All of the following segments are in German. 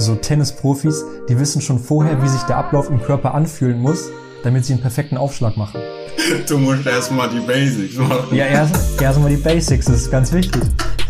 so Tennisprofis, die wissen schon vorher, wie sich der Ablauf im Körper anfühlen muss, damit sie einen perfekten Aufschlag machen. Du musst erstmal die Basics machen. Ja, erst, erst mal die Basics, das ist ganz wichtig.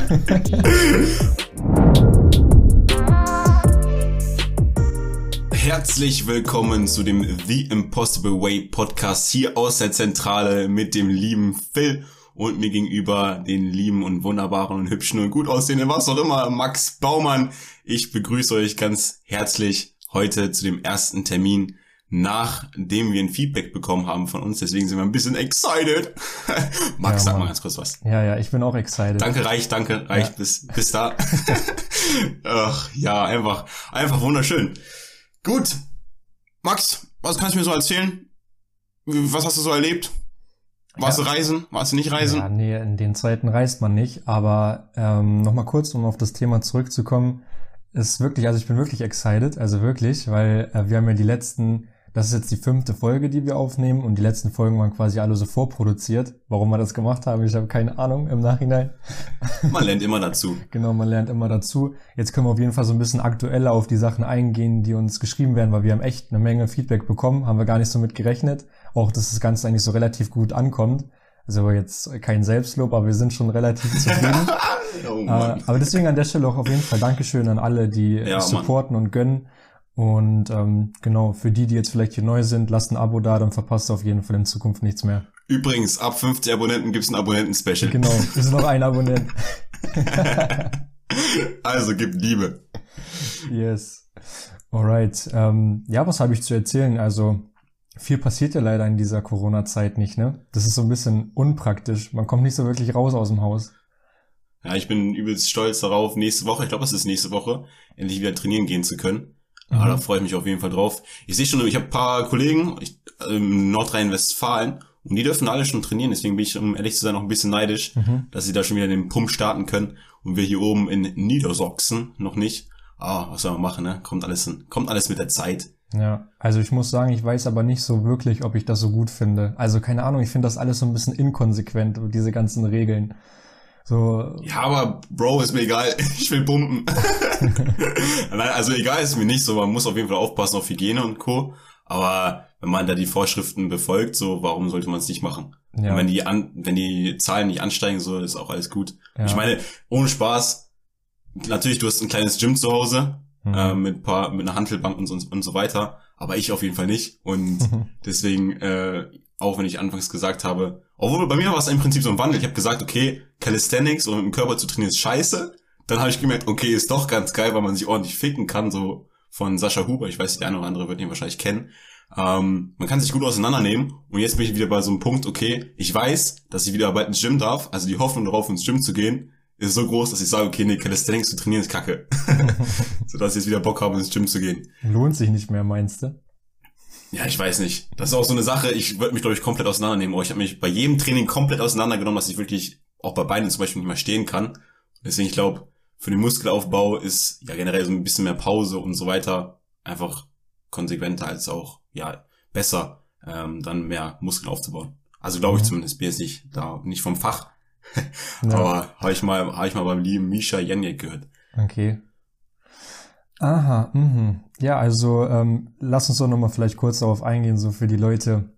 Herzlich willkommen zu dem The Impossible Way Podcast hier aus der Zentrale mit dem lieben Phil und mir gegenüber den lieben und wunderbaren und hübschen und gut aussehenden, was auch immer, Max Baumann. Ich begrüße euch ganz herzlich heute zu dem ersten Termin, nachdem wir ein Feedback bekommen haben von uns. Deswegen sind wir ein bisschen excited. Max, ja, sag mal ganz kurz was. Ja, ja, ich bin auch excited. Danke, reicht, danke, reicht ja. bis, bis da. Ach, ja, einfach, einfach wunderschön. Gut. Max, was kannst du mir so erzählen? Was hast du so erlebt? Warst ja. du reisen? Warst du nicht reisen? Ja, nee, in den Zeiten reist man nicht. Aber ähm, nochmal kurz, um auf das Thema zurückzukommen, ist wirklich, also ich bin wirklich excited, also wirklich, weil äh, wir haben ja die letzten, das ist jetzt die fünfte Folge, die wir aufnehmen und die letzten Folgen waren quasi alle so vorproduziert. Warum wir das gemacht haben, ich habe keine Ahnung im Nachhinein. Man lernt immer dazu. genau, man lernt immer dazu. Jetzt können wir auf jeden Fall so ein bisschen aktueller auf die Sachen eingehen, die uns geschrieben werden, weil wir haben echt eine Menge Feedback bekommen, haben wir gar nicht so mit gerechnet auch, dass das Ganze eigentlich so relativ gut ankommt. Also jetzt kein Selbstlob, aber wir sind schon relativ zufrieden. oh äh, aber deswegen an der Stelle auch auf jeden Fall Dankeschön an alle, die ja, supporten Mann. und gönnen. Und ähm, genau, für die, die jetzt vielleicht hier neu sind, lasst ein Abo da, dann verpasst ihr auf jeden Fall in Zukunft nichts mehr. Übrigens, ab 50 Abonnenten gibt's ein Abonnenten-Special. Genau, sind noch ein Abonnent. also gibt Liebe. Yes. Alright. Ähm, ja, was habe ich zu erzählen? Also viel passiert ja leider in dieser Corona-Zeit nicht, ne? Das ist so ein bisschen unpraktisch. Man kommt nicht so wirklich raus aus dem Haus. Ja, ich bin übelst stolz darauf, nächste Woche, ich glaube, es ist nächste Woche, endlich wieder trainieren gehen zu können. Mhm. Ja, da freue ich mich auf jeden Fall drauf. Ich sehe schon, ich habe paar Kollegen ich, im Nordrhein-Westfalen und die dürfen alle schon trainieren, deswegen bin ich, um ehrlich zu sein, noch ein bisschen neidisch, mhm. dass sie da schon wieder den Pump starten können und wir hier oben in Niedersachsen noch nicht. Ah, was soll man machen, ne? Kommt alles, kommt alles mit der Zeit. Ja, also ich muss sagen, ich weiß aber nicht so wirklich, ob ich das so gut finde. Also keine Ahnung, ich finde das alles so ein bisschen inkonsequent, diese ganzen Regeln. So. Ja, aber Bro, ist mir egal, ich will pumpen. Nein, also egal ist mir nicht so, man muss auf jeden Fall aufpassen auf Hygiene und Co. Aber wenn man da die Vorschriften befolgt, so, warum sollte man es nicht machen? Ja. Und wenn die an, wenn die Zahlen nicht ansteigen, so, ist auch alles gut. Ja. Ich meine, ohne Spaß, natürlich, du hast ein kleines Gym zu Hause, mhm. äh, mit paar mit einer Handelbank und so, und so weiter, aber ich auf jeden Fall nicht und deswegen äh, auch wenn ich anfangs gesagt habe, obwohl bei mir war es im Prinzip so ein Wandel. Ich habe gesagt, okay, Calisthenics und mit dem Körper zu trainieren ist scheiße. Dann habe ich gemerkt, okay, ist doch ganz geil, weil man sich ordentlich ficken kann, so von Sascha Huber. Ich weiß, der eine oder andere wird ihn wahrscheinlich kennen. Ähm, man kann sich gut auseinandernehmen und jetzt bin ich wieder bei so einem Punkt, okay, ich weiß, dass ich wieder bald ins Gym darf, also die Hoffnung darauf, ins Gym zu gehen, ist so groß, dass ich sage, okay, nee, Calisthenics zu trainieren ist kacke. so dass ich jetzt wieder Bock habe, ins Gym zu gehen. Lohnt sich nicht mehr, meinst du? Ja, ich weiß nicht. Das ist auch so eine Sache, ich würde mich, glaube ich, komplett auseinandernehmen. Aber ich habe mich bei jedem Training komplett auseinandergenommen, dass ich wirklich auch bei Beinen zum Beispiel nicht mehr stehen kann. Deswegen, ich glaube, für den Muskelaufbau ist ja generell so ein bisschen mehr Pause und so weiter einfach konsequenter als auch, ja, besser, ähm, dann mehr Muskeln aufzubauen. Also glaube ich mhm. zumindest, bin jetzt nicht da, nicht vom Fach. Ja. Aber habe ich mal, habe ich mal beim lieben Misha Jenjek gehört. Okay. Aha, mhm. Ja, also ähm, lass uns doch nochmal vielleicht kurz darauf eingehen, so für die Leute,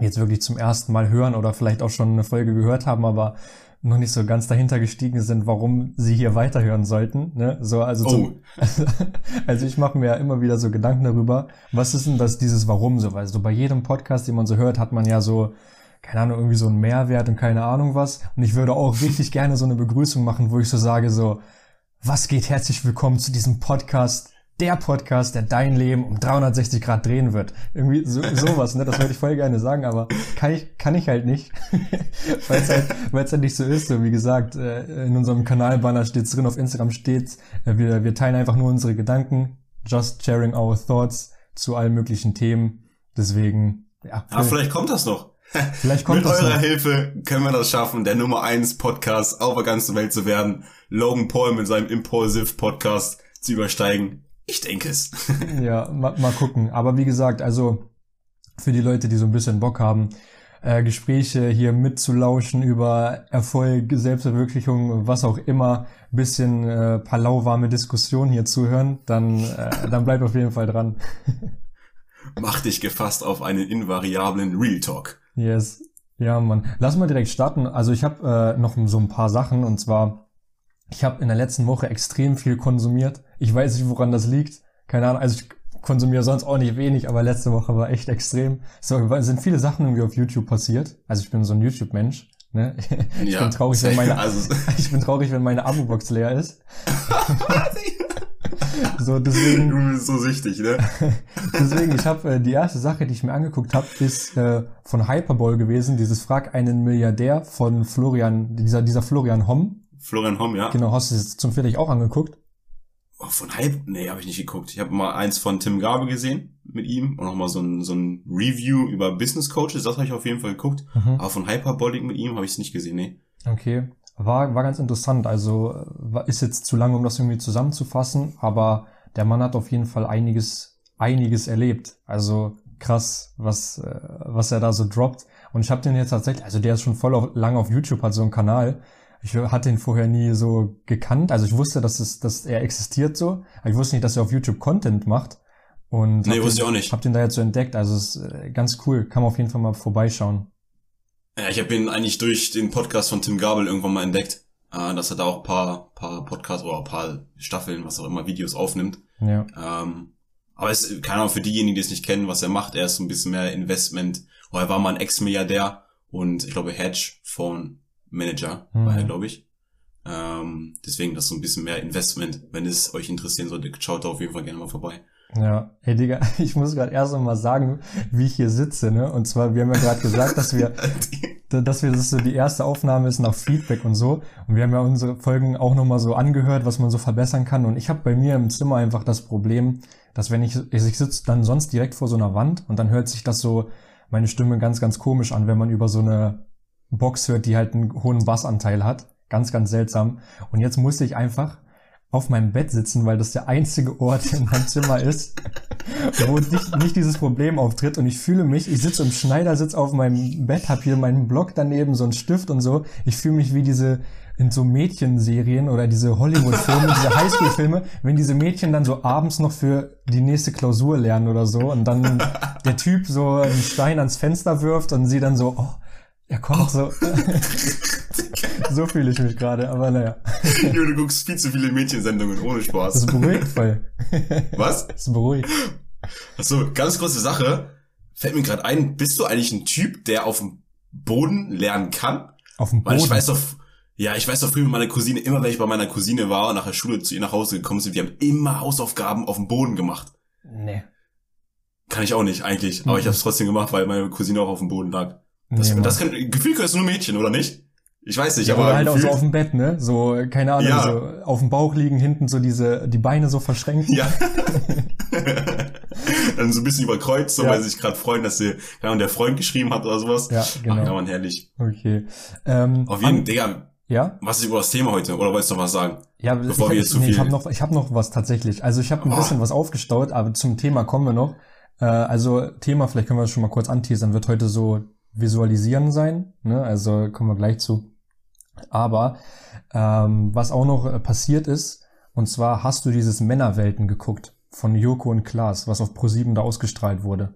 die jetzt wirklich zum ersten Mal hören oder vielleicht auch schon eine Folge gehört haben, aber noch nicht so ganz dahinter gestiegen sind, warum sie hier weiterhören sollten. Ne? So, also, zum, oh. also ich mache mir ja immer wieder so Gedanken darüber, was ist denn das, dieses Warum so? Weil so bei jedem Podcast, den man so hört, hat man ja so keine Ahnung, irgendwie so ein Mehrwert und keine Ahnung was. Und ich würde auch richtig gerne so eine Begrüßung machen, wo ich so sage, so, was geht herzlich willkommen zu diesem Podcast, der Podcast, der dein Leben um 360 Grad drehen wird. Irgendwie so, sowas, ne? Das würde ich voll gerne sagen, aber kann ich, kann ich halt nicht. weil es halt, weil es halt nicht so ist. So, wie gesagt, äh, in unserem Kanalbanner steht's drin, auf Instagram steht's, äh, wir, wir teilen einfach nur unsere Gedanken, just sharing our thoughts zu allen möglichen Themen. Deswegen, ja. Ah, vielleicht kommt das noch. Vielleicht kommt Mit das eurer noch. Hilfe können wir das schaffen, der Nummer 1 Podcast auf der ganzen Welt zu werden. Logan Paul mit seinem Impulsive Podcast zu übersteigen. Ich denke es. ja, mal, mal gucken. Aber wie gesagt, also für die Leute, die so ein bisschen Bock haben, äh, Gespräche hier mitzulauschen über Erfolg, Selbstverwirklichung, was auch immer, bisschen äh, paar lauwarme Diskussionen hier zuhören, dann, äh, dann bleibt auf jeden Fall dran. Mach dich gefasst auf einen invariablen Real Talk. Yes. Ja, Mann. Lass mal direkt starten. Also ich habe äh, noch so ein paar Sachen und zwar, ich habe in der letzten Woche extrem viel konsumiert. Ich weiß nicht, woran das liegt. Keine Ahnung. Also ich konsumiere sonst auch nicht wenig, aber letzte Woche war echt extrem. So sind viele Sachen irgendwie auf YouTube passiert. Also ich bin so ein YouTube-Mensch. Ne? Ich Ja, bin traurig, wenn meine, also- ich bin traurig, wenn meine Abo-Box leer ist. so deswegen. Du bist so süchtig, ne? Deswegen, ich habe äh, die erste Sache, die ich mir angeguckt habe, ist äh, von Hyperball gewesen, dieses Frag einen Milliardär von Florian, dieser, dieser Florian Homm. Florian Homm, ja. Genau, hast du es zum Viertel auch angeguckt? Oh, von Hype? Nee, habe ich nicht geguckt. Ich habe mal eins von Tim Gabe gesehen mit ihm und nochmal so ein, so ein Review über Business Coaches, das habe ich auf jeden Fall geguckt. Mhm. Aber von Hyperbolic mit ihm habe ich es nicht gesehen, nee. Okay. War, war ganz interessant. Also äh, war- ist jetzt zu lang, um das irgendwie zusammenzufassen, aber der Mann hat auf jeden Fall einiges, einiges erlebt. Also krass, was, äh, was er da so droppt. Und ich habe den jetzt tatsächlich, also der ist schon voll auf, lang auf YouTube, hat so einen Kanal. Ich hatte ihn vorher nie so gekannt. Also ich wusste, dass, es, dass er existiert so, aber ich wusste nicht, dass er auf YouTube Content macht. Und Nee, wusste ich auch nicht. Hab den da jetzt so entdeckt. Also es ist äh, ganz cool. Kann man auf jeden Fall mal vorbeischauen. Ja, ich habe ihn eigentlich durch den Podcast von Tim Gabel irgendwann mal entdeckt, äh, dass er da auch paar, paar Podcasts oder ein paar Staffeln, was auch immer, Videos aufnimmt. Ja. Ähm, aber es ist, keine Ahnung, für diejenigen, die es nicht kennen, was er macht, er ist so ein bisschen mehr Investment, oh, er war mal ein Ex-Milliardär und ich glaube Hedge-Fonds-Manager Mhm. war er, glaube ich. Ähm, deswegen das ist so ein bisschen mehr Investment. Wenn es euch interessieren sollte, schaut da auf jeden Fall gerne mal vorbei. Ja, ey Digga, ich muss gerade erst noch mal sagen, wie ich hier sitze, ne? Und zwar, wir haben ja gerade gesagt, dass wir, dass wir, das so die erste Aufnahme ist nach Feedback und so. Und wir haben ja unsere Folgen auch noch mal so angehört, was man so verbessern kann. Und ich habe bei mir im Zimmer einfach das Problem, dass wenn ich, ich sitze dann sonst direkt vor so einer Wand und dann hört sich das so, meine Stimme ganz, ganz komisch an, wenn man über so eine Box hört, die halt einen hohen Bassanteil hat. Ganz, ganz seltsam. Und jetzt musste ich einfach auf meinem Bett sitzen, weil das der einzige Ort in meinem Zimmer ist, wo nicht, nicht dieses Problem auftritt. Und ich fühle mich, ich sitze im Schneidersitz auf meinem Bett, habe hier meinen Block daneben, so einen Stift und so. Ich fühle mich wie diese in so Mädchenserien oder diese Hollywood-Filme, diese Highschool-Filme, wenn diese Mädchen dann so abends noch für die nächste Klausur lernen oder so und dann der Typ so einen Stein ans Fenster wirft und sie dann so, oh, er kommt so. so fühle ich mich gerade, aber naja. Jo, du guckst viel zu viele Mädchensendungen ohne Das Spaß. ist beruhigt voll. Was? Das ist beruhigt. Achso, ganz kurze Sache. Fällt mir gerade ein, bist du eigentlich ein Typ, der auf dem Boden lernen kann? Auf dem Weil Boden. ich weiß doch, ja, ich weiß doch früher mit meiner Cousine, immer wenn ich bei meiner Cousine war und nach der Schule zu ihr nach Hause gekommen sind, wir haben immer Hausaufgaben auf dem Boden gemacht. nee. Kann ich auch nicht eigentlich, aber ich habe es trotzdem gemacht, weil meine Cousine auch auf dem Boden lag. Das, nee, das kann, Gefühl können es nur Mädchen, oder nicht? Ich weiß nicht, ja, aber oder halt auch so auf dem Bett, ne? So, keine Ahnung, Ja. so auf dem Bauch liegen, hinten so diese, die Beine so verschränkt. Ja. Dann so ein bisschen überkreuzt, so Ja. weil sie sich gerade freuen, dass sie, keine Ahnung, der Freund geschrieben hat oder sowas. Ja, genau. Ach, ja, man, herrlich. Okay. Ähm, Auf jeden an- Digga, Ja? was ist über das Thema heute? Oder wolltest du noch was sagen? Ja, Bevor ich, wir jetzt zu nee, ich viel- habe noch, ich hab noch was tatsächlich. Also ich habe ein Oh. bisschen was aufgestaut, aber zum Thema kommen wir noch. Äh, also Thema, vielleicht können wir das schon mal kurz anteasern, wird heute so Visualisieren sein. Ne? Also kommen wir gleich zu. Aber ähm, was auch noch äh, passiert ist, und zwar hast du dieses Männerwelten geguckt von Joko und Klaas, was auf ProSieben da ausgestrahlt wurde.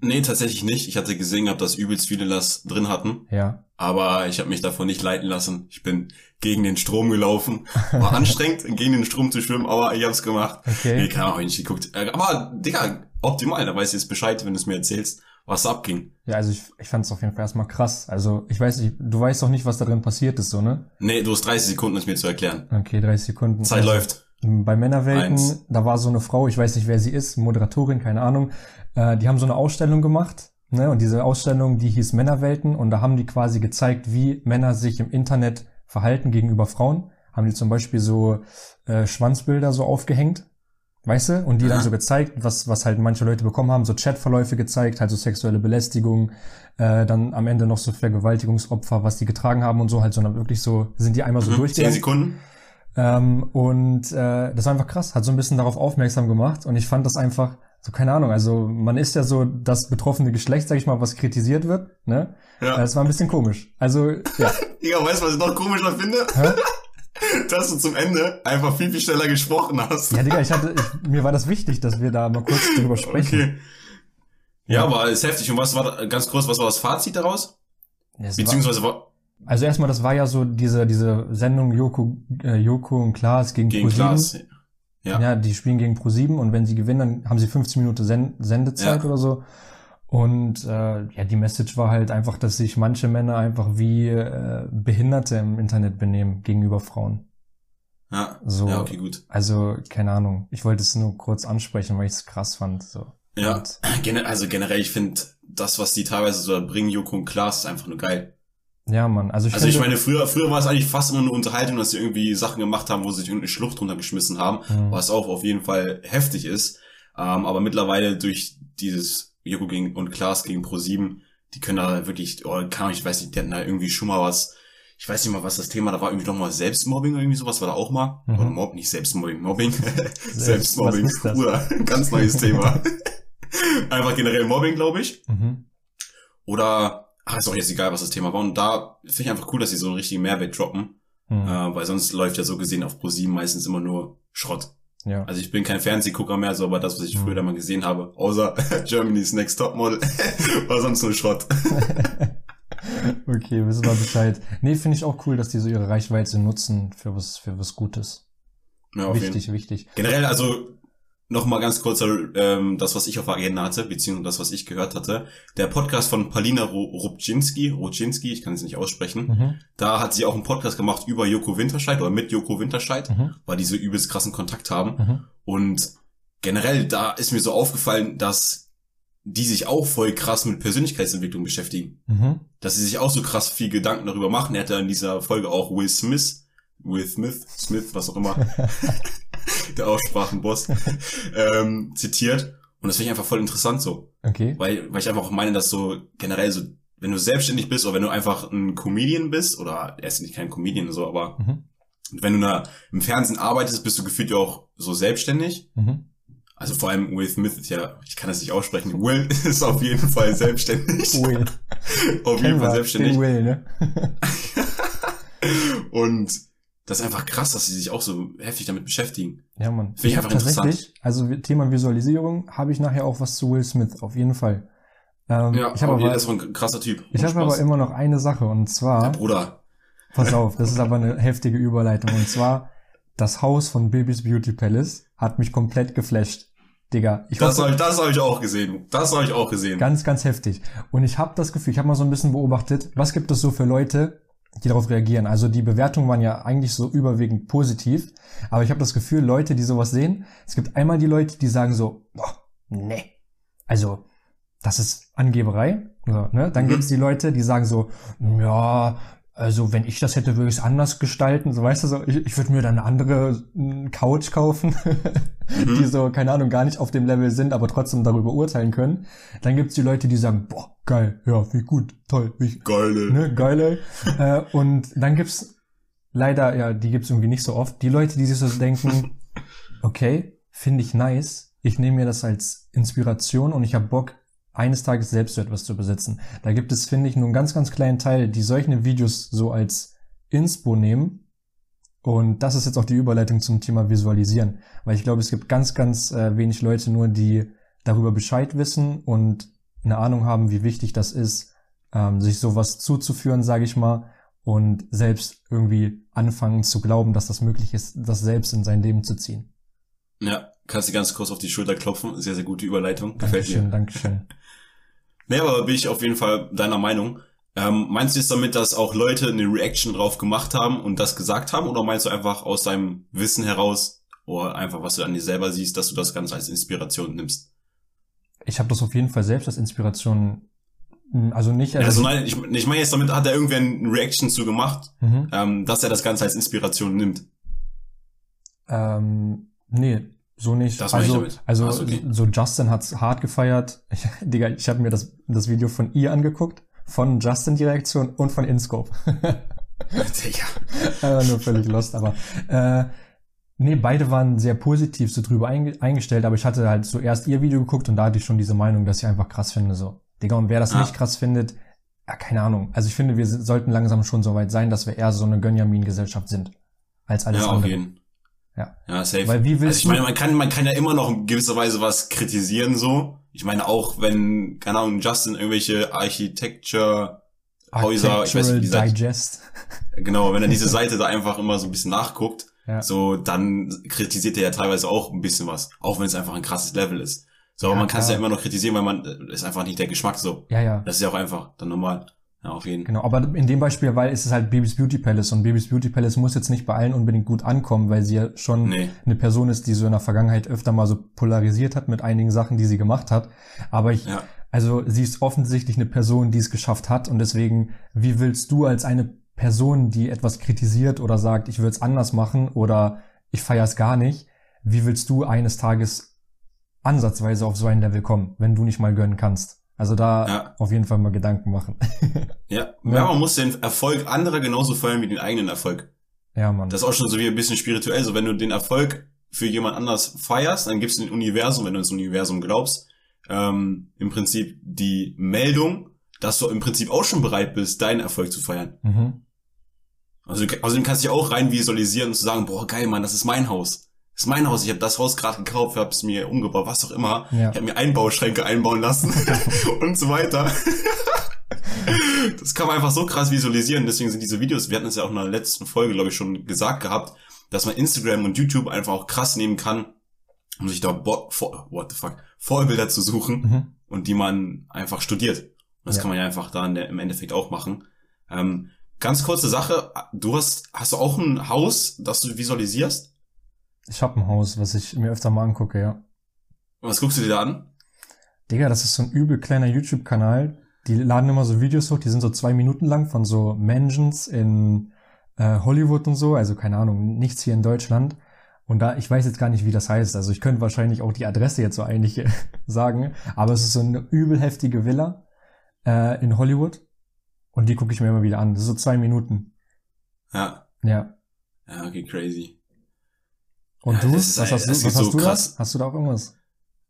Nee, tatsächlich nicht. Ich hatte gesehen gehabt, dass übelst viele das drin hatten. Ja. Aber ich habe mich davon nicht leiten lassen. Ich bin gegen den Strom gelaufen. War anstrengend, gegen den Strom zu schwimmen, aber ich hab's gemacht. Nee, Okay. keine Ahnung, ich nicht geguckt. Äh, Aber, Digga, optimal. Da weißt du jetzt Bescheid, wenn du es mir erzählst, was abging. Ja, also ich, ich fand es auf jeden Fall erstmal krass. Also ich weiß nicht, du weißt doch nicht, was da drin passiert ist, so, ne? Nee, du hast 30 Sekunden, es mir zu erklären. Okay, 30 Sekunden. Zeit Also- läuft. Bei Männerwelten, Eins. da war so eine Frau, ich weiß nicht, wer sie ist, Moderatorin, keine Ahnung, äh, die haben so eine Ausstellung gemacht, ne? Und diese Ausstellung, die hieß Männerwelten und da haben die quasi gezeigt, wie Männer sich im Internet verhalten gegenüber Frauen. Haben die zum Beispiel so äh, Schwanzbilder so aufgehängt, weißt du? Und die dann so gezeigt, was, was halt manche Leute bekommen haben, so Chatverläufe gezeigt, halt so sexuelle Belästigung, äh, dann am Ende noch so Vergewaltigungsopfer, was die getragen haben und so, halt so dann wirklich so, sind die einmal so Mhm. 10 durchgegangen. Sekunden. Ähm, und äh, das war einfach krass, hat so ein bisschen darauf aufmerksam gemacht und ich fand das einfach, so keine Ahnung, also man ist ja so das betroffene Geschlecht, sag ich mal, was kritisiert wird, ne? Ja. Das war ein bisschen komisch. Also, ja. Digga, weißt du, was ich noch komischer finde? Dass du zum Ende einfach viel, viel schneller gesprochen hast. Ja, Digga, ich hatte, ich, mir war das wichtig, dass wir da mal kurz drüber sprechen. Okay. Ja, aber ist heftig. Und was war da, ganz kurz, was war das Fazit daraus? Ja, Beziehungsweise war also erstmal, das war ja so diese, diese Sendung Joko, äh, Joko und Klaas gegen, gegen Pro7. Klaas. Ja. Ja. die spielen gegen Pro7 und wenn sie gewinnen, dann haben sie 15 Minuten Sen Sendezeit Ja. oder so. Und äh, ja, die Message war halt einfach, dass sich manche Männer einfach wie äh, Behinderte im Internet benehmen gegenüber Frauen. Ja. So. ja, okay, gut. Also, keine Ahnung. Ich wollte es nur kurz ansprechen, weil ich es krass fand. So. Ja, Und, also generell, ich finde, das, was die teilweise so bringen, Joko und Klaas, ist einfach nur geil. ja, Mann. Also ich, Also ich meine, früher, früher war es eigentlich fast immer eine Unterhaltung, dass sie irgendwie Sachen gemacht haben, wo sie sich irgendeine Schlucht runtergeschmissen haben, Mhm. was auch auf jeden Fall heftig ist. Ähm, aber mittlerweile durch dieses Joko gegen, und Klaas gegen Pro7, die können da wirklich, oh, Ahnung, ich weiß nicht, die hatten da irgendwie schon mal was, ich weiß nicht mal, was das Thema, da war irgendwie noch mal Selbstmobbing oder irgendwie sowas, war da auch mal. Mhm. Oder Mob, nicht Selbstmobbing, Mobbing. Selbstmobbing? Bruder, ganz neues Thema. Einfach generell Mobbing, glaube ich. mhm. Oder, ach, ist auch jetzt egal, was das Thema war. Und da finde ich einfach cool, dass sie so einen richtigen Mehrwert droppen. Mhm. Äh, weil sonst läuft ja so gesehen auf Pro7 meistens immer nur Schrott. Ja. Also ich bin kein Fernsehgucker mehr, so aber das, was ich Mhm. früher da mal gesehen habe, außer Germany's Next Topmodel, war sonst nur Schrott. Okay, wissen wir Bescheid. Nee, finde ich auch cool, dass die so ihre Reichweite nutzen für was, für was Gutes. Ja, auf jeden wichtig, wichtig. Generell, also nochmal ganz kurz ähm, das, was ich auf der Agenda hatte, beziehungsweise das, was ich gehört hatte. Der Podcast von Palina Ru- Rubczynski, Rubczynski, ich kann es nicht aussprechen, Mhm. da hat sie auch einen Podcast gemacht über Joko Winterscheid oder mit Joko Winterscheid, Mhm. weil die so übelst krassen Kontakt haben. Mhm. Und generell, da ist mir so aufgefallen, dass die sich auch voll krass mit Persönlichkeitsentwicklung beschäftigen. Mhm. Dass sie sich auch so krass viel Gedanken darüber machen. Er hat ja in dieser Folge auch Will Smith, Will Smith, Smith, was auch immer, der Aussprachenboss, ähm, zitiert. Und das finde ich einfach voll interessant so. Okay. Weil, weil ich einfach auch meine, dass so generell so, wenn du selbstständig bist oder wenn du einfach ein Comedian bist, oder er ist nicht kein Comedian so, aber Mhm. wenn du da im Fernsehen arbeitest, bist du gefühlt ja auch so selbstständig. Mhm. Also vor allem Will Smith ist ja, ich kann das nicht aussprechen, Will ist auf jeden Fall selbstständig. Will. auf jeden Kennen Fall wir, selbstständig. Will, ne? Und das ist einfach krass, dass sie sich auch so heftig damit beschäftigen. Ja, Mann. Finde ich hab einfach interessant. also Thema Visualisierung, habe ich nachher auch was zu Will Smith, auf jeden Fall. Ähm, Ja, ich habe aber das ist ein krasser Typ. ich habe aber immer noch eine Sache und Ja, zwar, Bruder. pass auf, das ist aber eine heftige Überleitung und zwar, das Haus von Baby's Beauty Palace hat mich komplett geflasht. Digga, ich Das hoffe, habe ich, das hab ich auch gesehen. Das habe ich auch gesehen. Ganz, ganz heftig. Und ich habe das Gefühl, ich habe mal so ein bisschen beobachtet, was gibt es so für Leute, die darauf reagieren. Also die Bewertungen waren ja eigentlich so überwiegend positiv, aber ich habe das Gefühl, Leute, die sowas sehen, es gibt einmal die Leute, die sagen so, boah, nee, also das ist Angeberei. So, ne? Dann Mhm. gibt's die Leute, die sagen so, ja, also wenn ich das hätte, würde ich es anders gestalten. So weißt du, so, ich, ich würde mir dann eine andere mm, Couch kaufen, Mhm. die so, keine Ahnung, gar nicht auf dem Level sind, aber trotzdem darüber urteilen können. Dann gibt's die Leute, die sagen, boah, geil, ja, wie gut, toll, wie, Geile. ne, geil, äh, Und dann gibt's leider, ja, die gibt's irgendwie nicht so oft, die Leute, die sich so denken, okay, finde ich nice, ich nehme mir das als Inspiration und ich habe Bock, eines Tages selbst so etwas zu besitzen. Da gibt es, finde ich, nur einen ganz, ganz kleinen Teil, die solche Videos so als Inspo nehmen. Und das ist jetzt auch die Überleitung zum Thema Visualisieren. Weil ich glaube, es gibt ganz, ganz äh, wenig Leute nur, die darüber Bescheid wissen und eine Ahnung haben, wie wichtig das ist, ähm, sich sowas zuzuführen, sage ich mal, und selbst irgendwie anfangen zu glauben, dass das möglich ist, das selbst in sein Leben zu ziehen. Ja, kannst du ganz kurz auf die Schulter klopfen. Sehr, sehr gute Überleitung. Gefällt Dankeschön, mir. Dankeschön. Nee, aber bin ich auf jeden Fall deiner Meinung. Ähm, meinst du jetzt damit, dass auch Leute eine Reaction drauf gemacht haben und das gesagt haben? Oder meinst du einfach aus deinem Wissen heraus oder einfach, was du an dir selber siehst, dass du das Ganze als Inspiration nimmst? Ich habe das auf jeden Fall selbst als Inspiration, mh, also nicht als... Also nein, ich, ich meine jetzt damit, hat er irgendwer eine Reaction zu gemacht, mhm. ähm, dass er das Ganze als Inspiration nimmt. Ähm, nee, so nicht. Das ich also, also so, okay. so Justin hat's hart gefeiert. Ich, Digga, ich habe mir das, das Video von ihr angeguckt, von Justin die Reaktion und von InScope. Digga. nur völlig lost, aber äh, nee, beide waren sehr positiv so drüber eingestellt, aber ich hatte halt zuerst ihr Video geguckt und da hatte ich schon diese Meinung, dass ich einfach krass finde, so. Digga, und wer das ja. nicht krass findet, ja, keine Ahnung. Also ich finde, wir sollten langsam schon so weit sein, dass wir eher so eine Gönjamin-Gesellschaft sind, als alles ja, andere. Auf jeden. Ja. Ja, safe. Weil wie willst also ich meine, man kann, man kann ja immer noch in gewisser Weise was kritisieren, so. Ich meine auch, wenn, keine Ahnung, Justin irgendwelche Architecture Häuser, ich weiß nicht, wie Digest. Genau, wenn er diese Seite da einfach immer so ein bisschen nachguckt, ja. so, dann kritisiert er ja teilweise auch ein bisschen was. Auch wenn es einfach ein krasses Level ist. So, aber man kann es ja immer noch kritisieren, weil man, äh, ist einfach nicht der Geschmack so. Ja, ja. Das ist ja auch einfach dann normal. Ja, auf jeden. Genau, aber in dem Beispiel, weil ist es halt Babys Beauty Palace und Babys Beauty Palace muss jetzt nicht bei allen unbedingt gut ankommen, weil sie ja schon nee. eine Person ist, die so in der Vergangenheit öfter mal so polarisiert hat mit einigen Sachen, die sie gemacht hat. Aber ich, ja. also sie ist offensichtlich eine Person, die es geschafft hat und deswegen, wie willst du als eine Person, die etwas kritisiert oder sagt, ich würde es anders machen oder ich feiere es gar nicht, wie willst du eines Tages ansatzweise auf so ein Level kommen, wenn du nicht mal gönnen kannst. Also da ja. auf jeden Fall mal Gedanken machen. ja. ja, man muss den Erfolg anderer genauso feiern wie den eigenen Erfolg. Ja, Mann. Das ist auch schon so wie ein bisschen spirituell. So, wenn du den Erfolg für jemand anders feierst, dann gibst du dem Universum, wenn du ins Universum glaubst, ähm, im Prinzip die Meldung, dass du im Prinzip auch schon bereit bist, deinen Erfolg zu feiern. Mhm. Also außerdem kannst du ja auch rein visualisieren und zu sagen, boah, geil, Mann, das ist mein Haus. Das ist mein Haus, ich habe das Haus gerade gekauft, habe es mir umgebaut, was auch immer. Ja. Ich habe mir Einbauschränke einbauen lassen und so weiter. das kann man einfach so krass visualisieren, deswegen sind diese Videos, wir hatten es ja auch in der letzten Folge, glaube ich, schon gesagt gehabt, dass man Instagram und YouTube einfach auch krass nehmen kann, um sich da Bo vor, what the fuck, Vorbilder zu suchen mhm. und die man einfach studiert. Und das ja. kann man ja einfach da im Endeffekt auch machen. Ähm, ganz kurze Sache, du hast, hast du auch ein Haus, das du visualisierst? Ich hab ein Haus, was ich mir öfter mal angucke, ja. was guckst du dir da an? Digga, das ist so ein übel kleiner YouTube-Kanal. Die laden immer so Videos hoch, die sind so zwei Minuten lang von so Mansions in äh, Hollywood und so, also keine Ahnung, nichts hier in Deutschland. Und da, ich weiß jetzt gar nicht, wie das heißt. Also ich könnte wahrscheinlich auch die Adresse jetzt so eigentlich sagen, aber es ist so eine übel heftige Villa äh, in Hollywood. Und die gucke ich mir immer wieder an. Das ist so zwei Minuten. Ja. Ja. Ja, okay, crazy. Und du? Was hast du? Was hast so du krass. da? Hast du da auch irgendwas?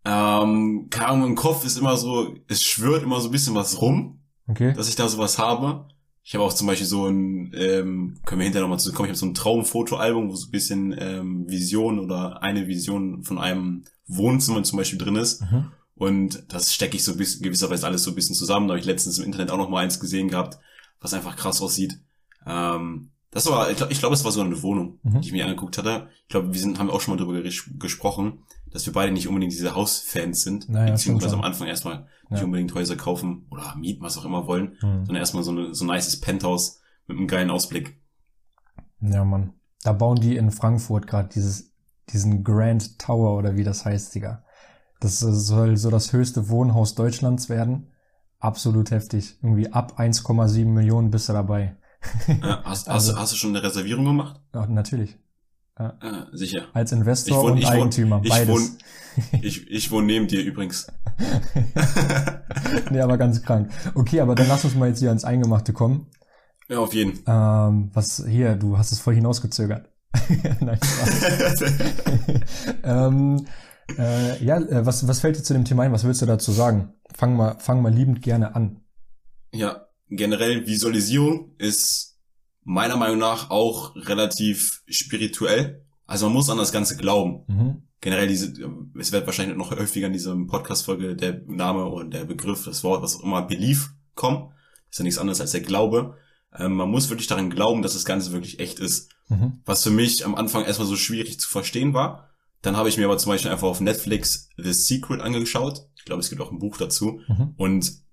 Ähm, keine Ahnung, im Kopf ist immer so, es schwört immer so ein bisschen was rum, okay. dass ich da sowas habe. Ich habe auch zum Beispiel so ein, ähm, können wir hinterher nochmal zu kommen, ich habe so ein Traumfotoalbum, wo so ein bisschen ähm, Vision oder eine Vision von einem Wohnzimmer zum Beispiel drin ist. Mhm. Und das stecke ich so bis, gewisserweise alles so ein bisschen zusammen. Da habe ich letztens im Internet auch noch mal eins gesehen gehabt, was einfach krass aussieht. Ähm, das war, ich glaube, glaub, es war so eine Wohnung, mhm. die ich mir angeguckt hatte. Ich glaube, wir sind, haben auch schon mal darüber gesprochen, dass wir beide nicht unbedingt diese Hausfans sind, naja, beziehungsweise am Anfang erstmal nicht unbedingt Häuser kaufen oder mieten, was auch immer wollen, mhm. sondern erstmal so, eine, so ein nices Penthouse mit einem geilen Ausblick. Ja, Mann. Da bauen die in Frankfurt gerade dieses, diesen Grand Tower oder wie das heißt, Digga. Das soll so das höchste Wohnhaus Deutschlands werden. Absolut heftig. Irgendwie ab 1,7 Millionen bist du dabei. Ja, hast, also, hast, hast, du schon eine Reservierung gemacht? Ja, natürlich. Ja. Ja, sicher. Als Investor wohne, und Eigentümer, ich beides. Wohne, ich, ich wohne neben dir übrigens. nee, aber ganz krank. Okay, aber dann lass uns mal jetzt hier ans Eingemachte kommen. Ja, auf jeden. Ähm, was hier, du hast es voll hinausgezögert. Nein, ähm, äh, ja, äh, was, was fällt dir zu dem Thema ein? Was willst du dazu sagen? Fang mal, fang mal liebend gerne an. Ja, generell Visualisierung ist meiner Meinung nach auch relativ spirituell. Also man muss an das Ganze glauben. Mhm. Generell diese, es wird wahrscheinlich noch häufiger in diesem Podcast-Folge der Name und der Begriff, das Wort, was auch immer, Belief kommen. Das ist ja nichts anderes als der Glaube. Ähm, man muss wirklich daran glauben, dass das Ganze wirklich echt ist. Mhm. Was für mich am Anfang erstmal so schwierig zu verstehen war. Dann habe ich mir aber zum Beispiel einfach auf Netflix The Secret angeschaut. Ich glaube, es gibt auch ein Buch dazu. Mhm. Und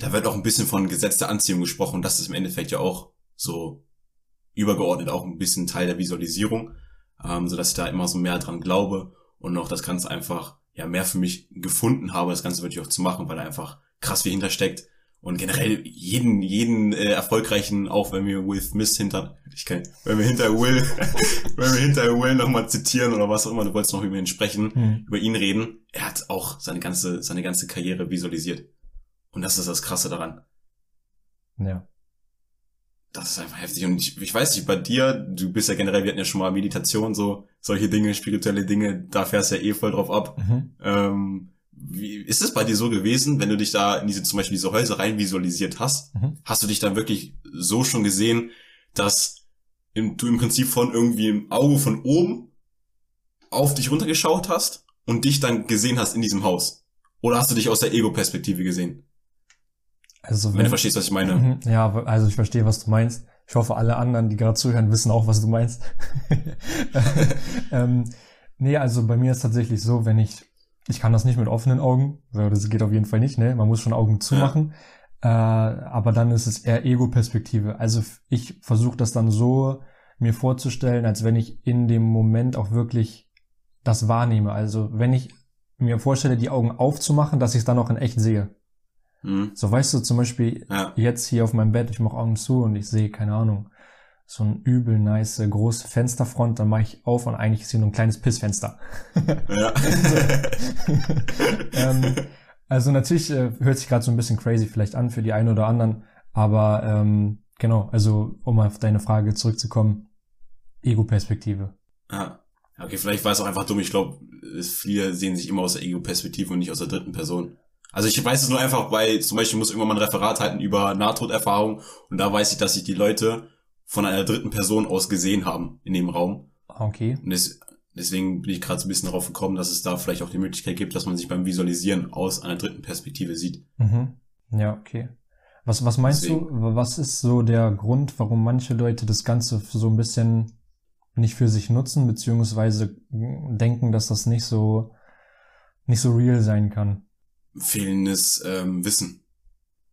da wird auch ein bisschen von Gesetz der Anziehung gesprochen. Das ist im Endeffekt ja auch so übergeordnet auch ein bisschen Teil der Visualisierung, ähm, so dass ich da immer so mehr dran glaube und auch das Ganze einfach ja mehr für mich gefunden habe, das Ganze wirklich auch zu machen, weil da einfach krass viel hintersteckt und generell jeden jeden äh, erfolgreichen, auch wenn wir Will Smith hinter ich kann, wenn wir hinter Will wenn wir hinter Will nochmal zitieren oder was auch immer, du wolltest noch über ihn sprechen, hm. über ihn reden, er hat auch seine ganze seine ganze Karriere visualisiert. Und das ist das Krasse daran. Ja. das ist einfach heftig. Und ich, ich weiß nicht, bei dir, du bist ja generell, wir hatten ja schon mal Meditation, so, solche Dinge, spirituelle Dinge, da fährst du ja eh voll drauf ab. Mhm. Ähm, wie, ist es bei dir so gewesen, wenn du dich da in diese, zum Beispiel diese Häuser rein visualisiert hast? Mhm. Hast du dich dann wirklich so schon gesehen, dass im, du im Prinzip von irgendwie im Auge von oben auf dich runtergeschaut hast und dich dann gesehen hast in diesem Haus? Oder hast du dich aus der Ego-Perspektive gesehen? Also wenn, wenn, du verstehst, was ich meine. Mhm. Ja, also ich verstehe, was du meinst. Ich hoffe, alle anderen, die gerade zuhören, wissen auch, was du meinst. ähm, nee, also bei mir ist tatsächlich so, wenn ich, ich kann das nicht mit offenen Augen, das geht auf jeden Fall nicht, ne? Man muss schon Augen zumachen. Ja. Äh, aber dann ist es eher Ego-Perspektive. Also ich versuche das dann so mir vorzustellen, als wenn ich in dem Moment auch wirklich das wahrnehme. Also wenn ich mir vorstelle, die Augen aufzumachen, dass ich es dann auch in echt sehe. Mhm. So weißt du zum Beispiel ja. jetzt hier auf meinem Bett, ich mache Augen zu und ich sehe, keine Ahnung, so ein übel nice große Fensterfront, dann mache ich auf und eigentlich ist hier nur ein kleines Pissfenster. Ja. ähm, also natürlich äh, hört sich gerade so ein bisschen crazy vielleicht an für die einen oder anderen, aber ähm, genau, also um auf deine Frage zurückzukommen, Ego-Perspektive. Ja. Okay, vielleicht war es auch einfach dumm. Ich glaube, viele sehen sich immer aus der Ego-Perspektive und nicht aus der dritten Person. Also ich weiß es nur einfach, weil zum Beispiel muss irgendwann mal ein Referat halten über Nahtoderfahrung und da weiß ich, dass sich die Leute von einer dritten Person aus gesehen haben in dem Raum. Okay. Und das, deswegen bin ich gerade so ein bisschen darauf gekommen, dass es da vielleicht auch die Möglichkeit gibt, dass man sich beim Visualisieren aus einer dritten Perspektive sieht. Mhm. Ja, okay. Was, was meinst deswegen. du, was ist so der Grund, warum manche Leute das Ganze so ein bisschen nicht für sich nutzen, beziehungsweise denken, dass das nicht so, nicht so real sein kann? Fehlendes ähm, Wissen,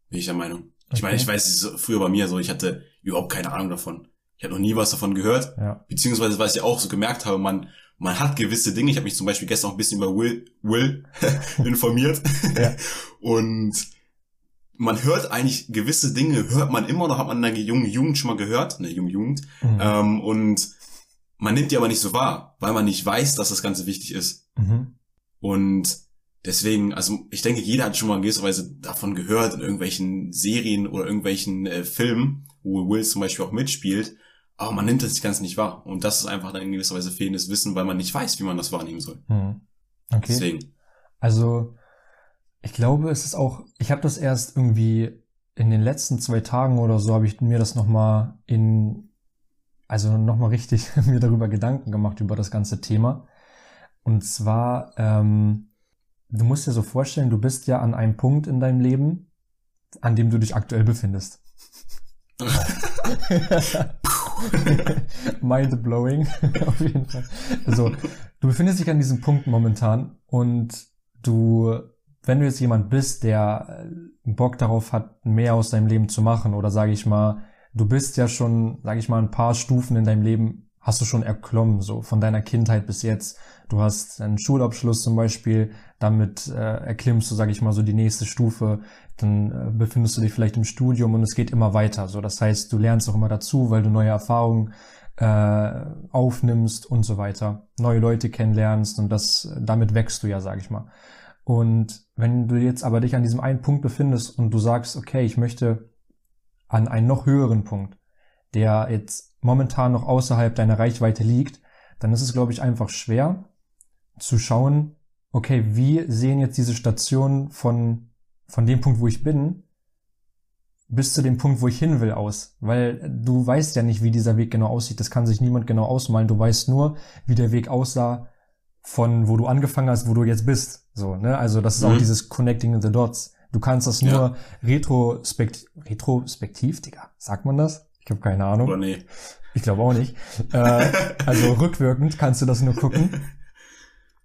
bin ich der Meinung. Ich meine, ich weiß, es ist früher bei mir so, ich hatte überhaupt keine Ahnung davon. Ich habe noch nie was davon gehört. Ja. Beziehungsweise, was ich auch so gemerkt habe, man, man hat gewisse Dinge. Ich habe mich zum Beispiel gestern auch ein bisschen über Will, Will informiert. ja. Und man hört eigentlich gewisse Dinge, hört man immer noch, hat man in der jungen Jugend schon mal gehört, in der jungen Jugend. Mhm. Ähm, und man nimmt die aber nicht so wahr, weil man nicht weiß, dass das Ganze wichtig ist. Mhm. Und Deswegen, also ich denke, jeder hat schon mal in gewisser Weise davon gehört in irgendwelchen Serien oder irgendwelchen äh, Filmen, wo Will zum Beispiel auch mitspielt, aber man nimmt das ganz nicht wahr. Und das ist einfach dann in gewisser Weise fehlendes Wissen, weil man nicht weiß, wie man das wahrnehmen soll. Hm. Okay. Deswegen. Also ich glaube, es ist auch, ich habe das erst irgendwie in den letzten zwei Tagen oder so, habe ich mir das nochmal in, also nochmal richtig mir darüber Gedanken gemacht, über das ganze Thema. Und zwar, ähm, du musst dir so vorstellen, du bist ja an einem Punkt in deinem Leben, an dem du dich aktuell befindest. Mind blowing, auf jeden Fall. Also, du befindest dich an diesem Punkt momentan und du, wenn du jetzt jemand bist, der äh, Bock darauf hat, mehr aus deinem Leben zu machen oder sage ich mal, du bist ja schon, sage ich mal, ein paar Stufen in deinem Leben hast du schon erklommen, so von deiner Kindheit bis jetzt. Du hast einen Schulabschluss zum Beispiel, damit äh, erklimmst du, sage ich mal, so die nächste Stufe. Dann äh, befindest du dich vielleicht im Studium und es geht immer weiter. So, das heißt, du lernst auch immer dazu, weil du neue Erfahrungen äh, aufnimmst und so weiter, neue Leute kennenlernst und das damit wächst du ja, sage ich mal. Und wenn du jetzt aber dich an diesem einen Punkt befindest und du sagst, okay, ich möchte an einen noch höheren Punkt, der jetzt momentan noch außerhalb deiner Reichweite liegt, dann ist es, glaube ich, einfach schwer zu schauen, okay, wie sehen jetzt diese Stationen von, von dem Punkt, wo ich bin, bis zu dem Punkt, wo ich hin will, aus. Weil du weißt ja nicht, wie dieser Weg genau aussieht. Das kann sich niemand genau ausmalen. Du weißt nur, wie der Weg aussah, von wo du angefangen hast, wo du jetzt bist. So, ne? Also das ist mhm. auch dieses Connecting the Dots. Du kannst das nur ja. retrospekt retrospektiv, Digga. Sagt man das? Ich habe keine Ahnung. Oder nee. Ich glaube auch nicht. äh, also rückwirkend kannst du das nur gucken.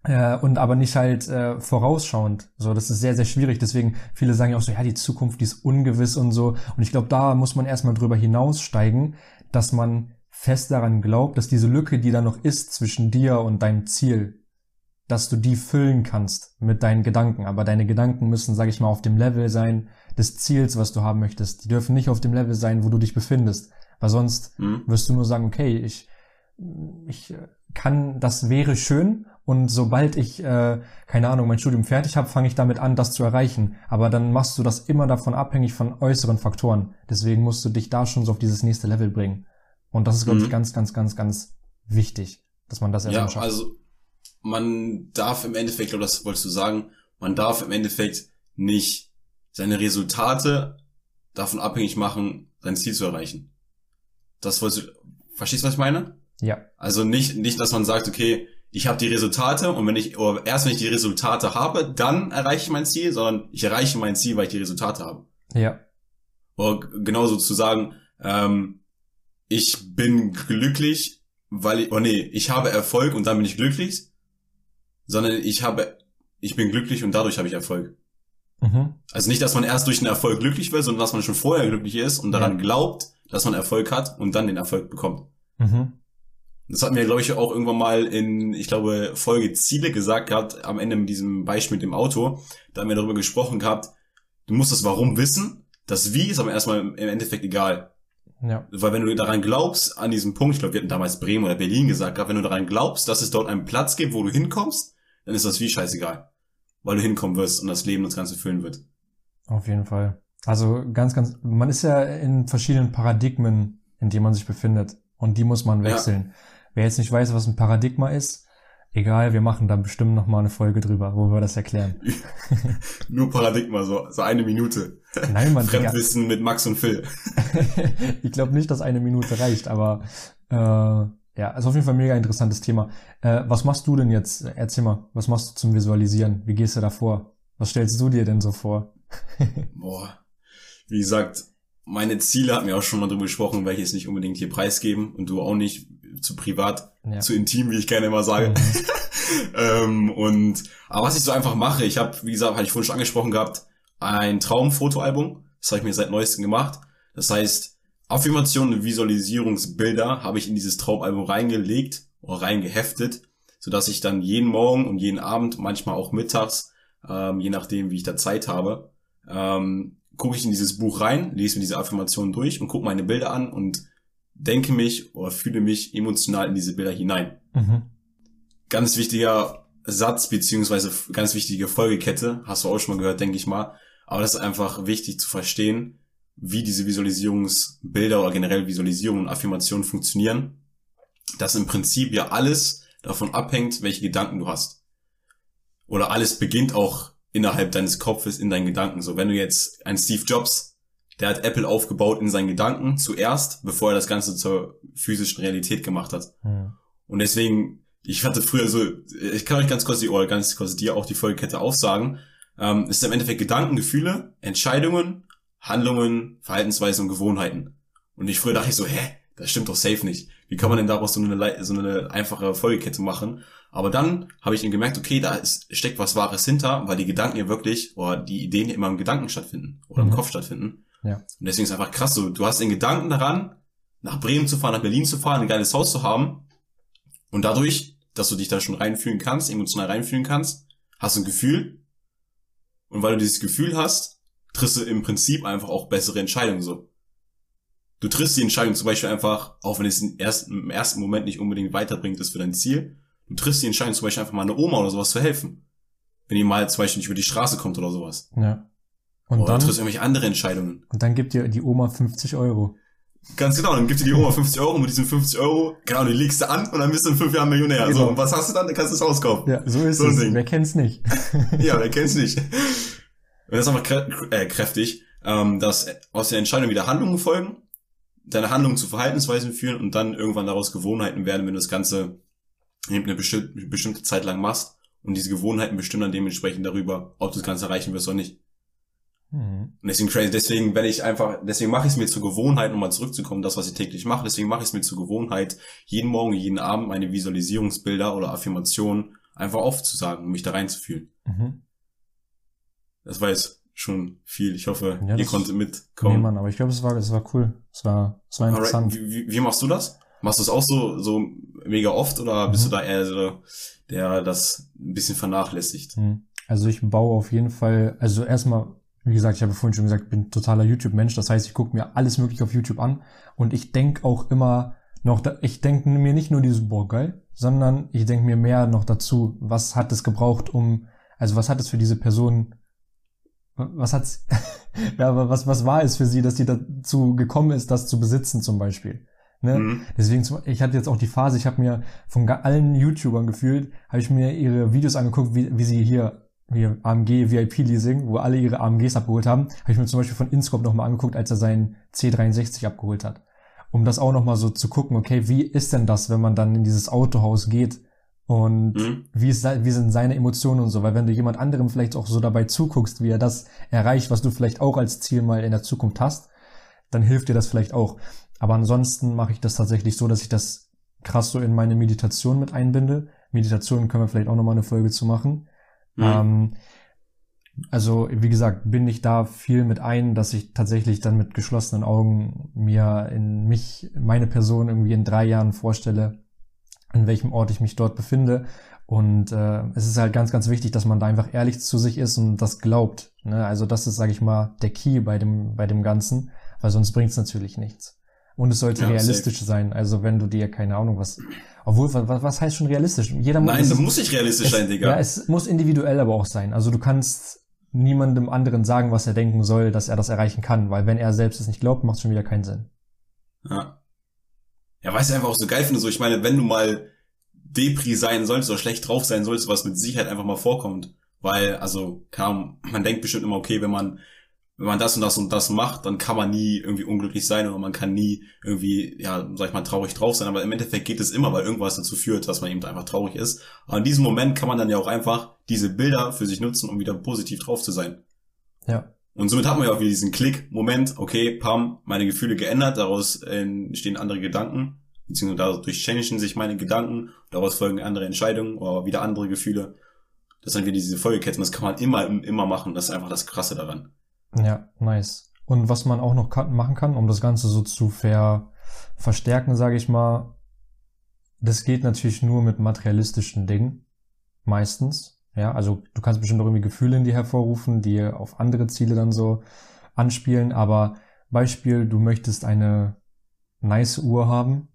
Äh, und aber nicht halt äh, vorausschauend. So, das ist sehr, sehr schwierig. Deswegen, viele sagen ja auch so, ja, die Zukunft, die ist ungewiss und so. Und ich glaube, da muss man erstmal drüber hinaussteigen, dass man fest daran glaubt, dass diese Lücke, die da noch ist zwischen dir und deinem Ziel, dass du die füllen kannst mit deinen Gedanken. Aber deine Gedanken müssen, sage ich mal, auf dem Level sein des Ziels, was du haben möchtest. Die dürfen nicht auf dem Level sein, wo du dich befindest. Weil sonst mhm. wirst du nur sagen, okay, ich ich äh, kann, das wäre schön und sobald ich, äh, keine Ahnung, mein Studium fertig habe, fange ich damit an, das zu erreichen. Aber dann machst du das immer davon abhängig von äußeren Faktoren. Deswegen musst du dich da schon so auf dieses nächste Level bringen. Und das ist, glaube mhm. ich, ganz, ganz, ganz, ganz wichtig, dass man das erstmal ja, schafft. Also man darf im Endeffekt, glaube das wolltest du sagen, man darf im Endeffekt nicht seine Resultate davon abhängig machen, sein Ziel zu erreichen. Das wolltest du, verstehst du, was ich meine? Ja. Also nicht, nicht, dass man sagt, okay, ich habe die Resultate und wenn ich, oder erst wenn ich die Resultate habe, dann erreiche ich mein Ziel, sondern ich erreiche mein Ziel, weil ich die Resultate habe. Ja. Oder genauso zu sagen, ähm, ich bin glücklich, weil ich, oh nee, ich habe Erfolg und dann bin ich glücklich, sondern ich habe, ich bin glücklich und dadurch habe ich Erfolg. Mhm. Also nicht, dass man erst durch den Erfolg glücklich wird, sondern dass man schon vorher glücklich ist und daran ja. glaubt, dass man Erfolg hat und dann den Erfolg bekommt. Mhm. Das hatten wir, glaube ich, auch irgendwann mal in, ich glaube, Folge Ziele gesagt gehabt, am Ende mit diesem Beispiel mit dem Auto. Da haben wir darüber gesprochen gehabt, du musst das Warum wissen. Das Wie ist aber erstmal im Endeffekt egal. Ja. Weil wenn du daran glaubst, an diesem Punkt, ich glaube, wir hatten damals Bremen oder Berlin gesagt, gehabt, wenn du daran glaubst, dass es dort einen Platz gibt, wo du hinkommst, dann ist das Wie scheißegal. Weil du hinkommen wirst und das Leben das Ganze füllen wird. Auf jeden Fall. Also ganz, ganz, man ist ja in verschiedenen Paradigmen, in denen man sich befindet. Und die muss man wechseln. Ja. Wer jetzt nicht weiß, was ein Paradigma ist, egal, wir machen da bestimmt noch mal eine Folge drüber, wo wir das erklären. Nur Paradigma, so, so eine Minute. Nein, man. Fremdwissen ja. mit Max und Phil. ich glaube nicht, dass eine Minute reicht, aber äh, ja, ist auf jeden Fall ein mega interessantes Thema. Äh, was machst du denn jetzt? Erzähl mal, was machst du zum Visualisieren? Wie gehst du da vor? Was stellst du dir denn so vor? Boah, wie gesagt, meine Ziele hatten wir auch schon mal drüber gesprochen, weil ich jetzt nicht unbedingt hier preisgeben und du auch nicht zu privat, ja. zu intim, wie ich gerne immer sage. Mhm. ähm, und aber was ich so einfach mache, ich habe, wie gesagt, hatte ich vorhin schon angesprochen gehabt, ein Traumfotoalbum. Das habe ich mir seit neuestem gemacht. Das heißt, Affirmationen und Visualisierungsbilder habe ich in dieses Traumalbum reingelegt oder reingeheftet, sodass ich dann jeden Morgen und jeden Abend, manchmal auch mittags, ähm, je nachdem, wie ich da Zeit habe, ähm, gucke ich in dieses Buch rein, lese mir diese Affirmationen durch und gucke meine Bilder an und denke mich oder fühle mich emotional in diese Bilder hinein. Mhm. Ganz wichtiger Satz beziehungsweise ganz wichtige Folgekette, hast du auch schon mal gehört, denke ich mal. Aber das ist einfach wichtig zu verstehen, wie diese Visualisierungsbilder oder generell Visualisierungen und Affirmationen funktionieren. Dass im Prinzip ja alles davon abhängt, welche Gedanken du hast. Oder alles beginnt auch innerhalb deines Kopfes, in deinen Gedanken. So, wenn du jetzt ein Steve Jobs, der hat Apple aufgebaut in seinen Gedanken zuerst, bevor er das Ganze zur physischen Realität gemacht hat. Ja. Und deswegen, ich hatte früher so, ich kann euch ganz kurz die, oder ganz kurz dir auch die Folgekette aufsagen. Ähm, es sind im Endeffekt Gedanken, Gefühle, Entscheidungen, Handlungen, Verhaltensweisen und Gewohnheiten. Und ich früher dachte ich so, hä, das stimmt doch safe nicht. Wie kann man denn daraus so eine, so eine einfache Folgekette machen? Aber dann habe ich eben gemerkt, okay, da ist, steckt was Wahres hinter, weil die Gedanken ja wirklich, oder die Ideen ja immer im Gedanken stattfinden oder mhm. im Kopf stattfinden. Ja. Und deswegen ist es einfach krass, so, du hast den Gedanken daran, nach Bremen zu fahren, nach Berlin zu fahren, ein geiles Haus zu haben. Und dadurch, dass du dich da schon reinfühlen kannst, emotional reinfühlen kannst, hast du ein Gefühl. Und weil du dieses Gefühl hast, triffst du im Prinzip einfach auch bessere Entscheidungen so. Du triffst die Entscheidung zum Beispiel einfach, auch wenn es im ersten, im ersten Moment nicht unbedingt weiterbringt ist für dein Ziel, du triffst die Entscheidung zum Beispiel einfach mal eine Oma oder sowas zu helfen. Wenn die mal zum Beispiel nicht über die Straße kommt oder sowas. Ja. Und oder dann, du triffst irgendwelche andere Entscheidungen. Und dann gibt dir die Oma 50 Euro. Ganz genau, dann gibt dir die Oma 50 Euro und mit diesen 50 Euro, genau, die legst du an und dann bist du in fünf Jahren Millionär. Genau. So, und was hast du dann? Dann kannst du das Haus kaufen. Ja, so ist so es. Wer kennt's nicht? ja, wer kennt's nicht? Und das ist einfach krä äh, kräftig, ähm, dass aus der Entscheidung wieder Handlungen folgen, deine Handlungen zu Verhaltensweisen führen und dann irgendwann daraus Gewohnheiten werden, wenn du das Ganze eine bestimmte, bestimmte Zeit lang machst und diese Gewohnheiten bestimmen dann dementsprechend darüber, ob du das Ganze erreichen wirst oder nicht. Mhm. Und deswegen crazy, deswegen wenn ich einfach, deswegen mache ich es mir zur Gewohnheit, um mal zurückzukommen, das, was ich täglich mache, deswegen mache ich es mir zur Gewohnheit, jeden Morgen, jeden Abend meine Visualisierungsbilder oder Affirmationen einfach aufzusagen, um mich da reinzufühlen. Mhm. Das war jetzt schon viel. Ich hoffe, ja, ihr konntet mitkommen. Nee, Mann, aber ich glaube, es war, es war cool. Es war, es war interessant. Wie, wie, wie machst du das? Machst du es auch so, so mega oft oder bist mhm. du da eher so, der das ein bisschen vernachlässigt? Mhm. Also ich baue auf jeden Fall, also erstmal, wie gesagt, ich habe vorhin schon gesagt, bin totaler YouTube-Mensch. Das heißt, ich gucke mir alles mögliche auf YouTube an und ich denk auch immer noch, ich denke mir nicht nur dieses, boah, geil, sondern ich denke mir mehr noch dazu, was hat es gebraucht, um, also was hat es für diese Person, was hat's, ja, was, was war es für sie, dass sie dazu gekommen ist, das zu besitzen zum Beispiel? Ne? Mhm. Deswegen, ich hatte jetzt auch die Phase, ich habe mir von allen YouTubern gefühlt, habe ich mir ihre Videos angeguckt, wie, wie sie hier hier AMG VIP Leasing, wo alle ihre AMGs abgeholt haben, habe ich mir zum Beispiel von Inscope nochmal angeguckt, als er seinen C63 abgeholt hat. Um das auch nochmal so zu gucken, okay, wie ist denn das, wenn man dann in dieses Autohaus geht und mhm. wie, ist, wie sind seine Emotionen und so, weil wenn du jemand anderem vielleicht auch so dabei zuguckst, wie er das erreicht, was du vielleicht auch als Ziel mal in der Zukunft hast, dann hilft dir das vielleicht auch. Aber ansonsten mache ich das tatsächlich so, dass ich das krass so in meine Meditation mit einbinde. Meditation können wir vielleicht auch nochmal eine Folge zu machen. Mhm. Ähm, also, wie gesagt, bin ich da viel mit ein, dass ich tatsächlich dann mit geschlossenen Augen mir in mich, meine Person irgendwie in drei Jahren vorstelle, an welchem Ort ich mich dort befinde. Und äh, es ist halt ganz, ganz wichtig, dass man da einfach ehrlich zu sich ist und das glaubt. Ne? Also das ist, sage ich mal, der Key bei dem, bei dem Ganzen, weil sonst bringt es natürlich nichts. Und es sollte ja, realistisch safe. sein. Also wenn du dir, keine Ahnung, was. Obwohl, was, was heißt schon realistisch? Jeder Nein, muss, das muss nicht realistisch es, sein, Digga. Ja, es muss individuell aber auch sein. Also du kannst niemandem anderen sagen, was er denken soll, dass er das erreichen kann, weil wenn er selbst es nicht glaubt, macht es schon wieder keinen Sinn. Ja. Ja, weißt du, einfach auch so geil finde, so, ich meine, wenn du mal Depri sein solltest oder schlecht drauf sein solltest, was mit Sicherheit einfach mal vorkommt. Weil, also, kann, man denkt bestimmt immer, okay, wenn man wenn man das und das und das macht, dann kann man nie irgendwie unglücklich sein oder man kann nie irgendwie, ja, sag ich mal, traurig drauf sein. Aber im Endeffekt geht es immer, weil irgendwas dazu führt, dass man eben einfach traurig ist. Aber in diesem Moment kann man dann ja auch einfach diese Bilder für sich nutzen, um wieder positiv drauf zu sein. Ja. Und somit hat man ja auch wieder diesen Klick-Moment, okay, pam, meine Gefühle geändert, daraus entstehen andere Gedanken, beziehungsweise dadurch changen sich meine Gedanken, daraus folgen andere Entscheidungen oder wieder andere Gefühle. Das sind wieder diese Folgeketten, das kann man immer, immer machen, das ist einfach das Krasse daran. Ja, nice. Und was man auch noch kann, machen kann, um das Ganze so zu ver, verstärken, sage ich mal, das geht natürlich nur mit materialistischen Dingen. Meistens. Ja, also du kannst bestimmt auch irgendwie Gefühle in dir hervorrufen, die auf andere Ziele dann so anspielen. Aber Beispiel, du möchtest eine nice Uhr haben,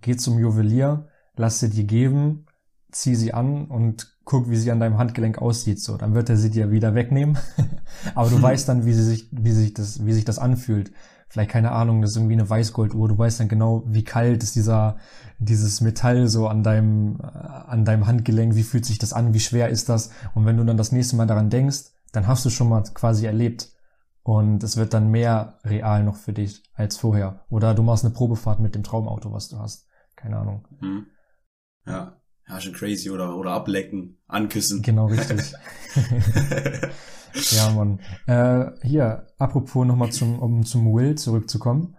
geh zum Juwelier, lass sie dir geben, zieh sie an und guck, wie sie an deinem Handgelenk aussieht, so, dann wird er sie dir wieder wegnehmen. Aber du weißt dann, wie sie sich, wie sich das, wie sich das anfühlt. Vielleicht keine Ahnung, das ist irgendwie eine Weißgolduhr. Du weißt dann genau, wie kalt ist dieser, dieses Metall so an deinem, äh, an deinem Handgelenk. Wie fühlt sich das an? Wie schwer ist das? Und wenn du dann das nächste Mal daran denkst, dann hast du schon mal quasi erlebt. Und es wird dann mehr real noch für dich als vorher. Oder du machst eine Probefahrt mit dem Traumauto, was du hast. Keine Ahnung. Hm. Ja ja, schon crazy oder, oder ablecken, anküssen. Genau, richtig. ja, Mann. Äh, hier, apropos nochmal zum, um zum Will zurückzukommen.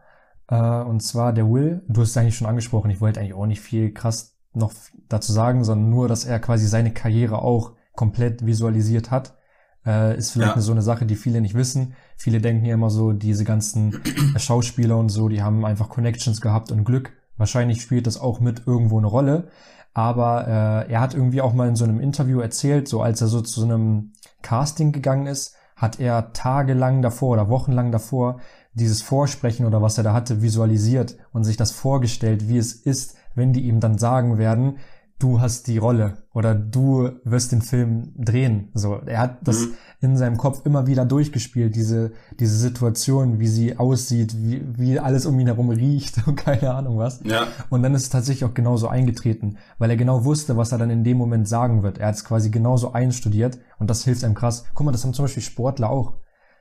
Äh, und zwar der Will, du hast es eigentlich schon angesprochen, ich wollte eigentlich auch nicht viel krass noch dazu sagen, sondern nur, dass er quasi seine Karriere auch komplett visualisiert hat. Äh, ist vielleicht ja. so eine Sache, die viele nicht wissen. Viele denken ja immer so, diese ganzen Schauspieler und so, die haben einfach Connections gehabt und Glück. Wahrscheinlich spielt das auch mit irgendwo eine Rolle. Aber äh, er hat irgendwie auch mal in so einem Interview erzählt, so als er so zu so einem Casting gegangen ist, hat er tagelang davor oder wochenlang davor dieses Vorsprechen oder was er da hatte visualisiert und sich das vorgestellt, wie es ist, wenn die ihm dann sagen werden, du hast die Rolle oder du wirst den Film drehen. So, er hat das mhm. in seinem Kopf immer wieder durchgespielt, diese, diese Situation, wie sie aussieht, wie, wie alles um ihn herum riecht und keine Ahnung was. Ja. Und dann ist es tatsächlich auch genauso eingetreten, weil er genau wusste, was er dann in dem Moment sagen wird. Er hat es quasi genauso einstudiert und das hilft einem krass. Guck mal, das haben zum Beispiel Sportler auch.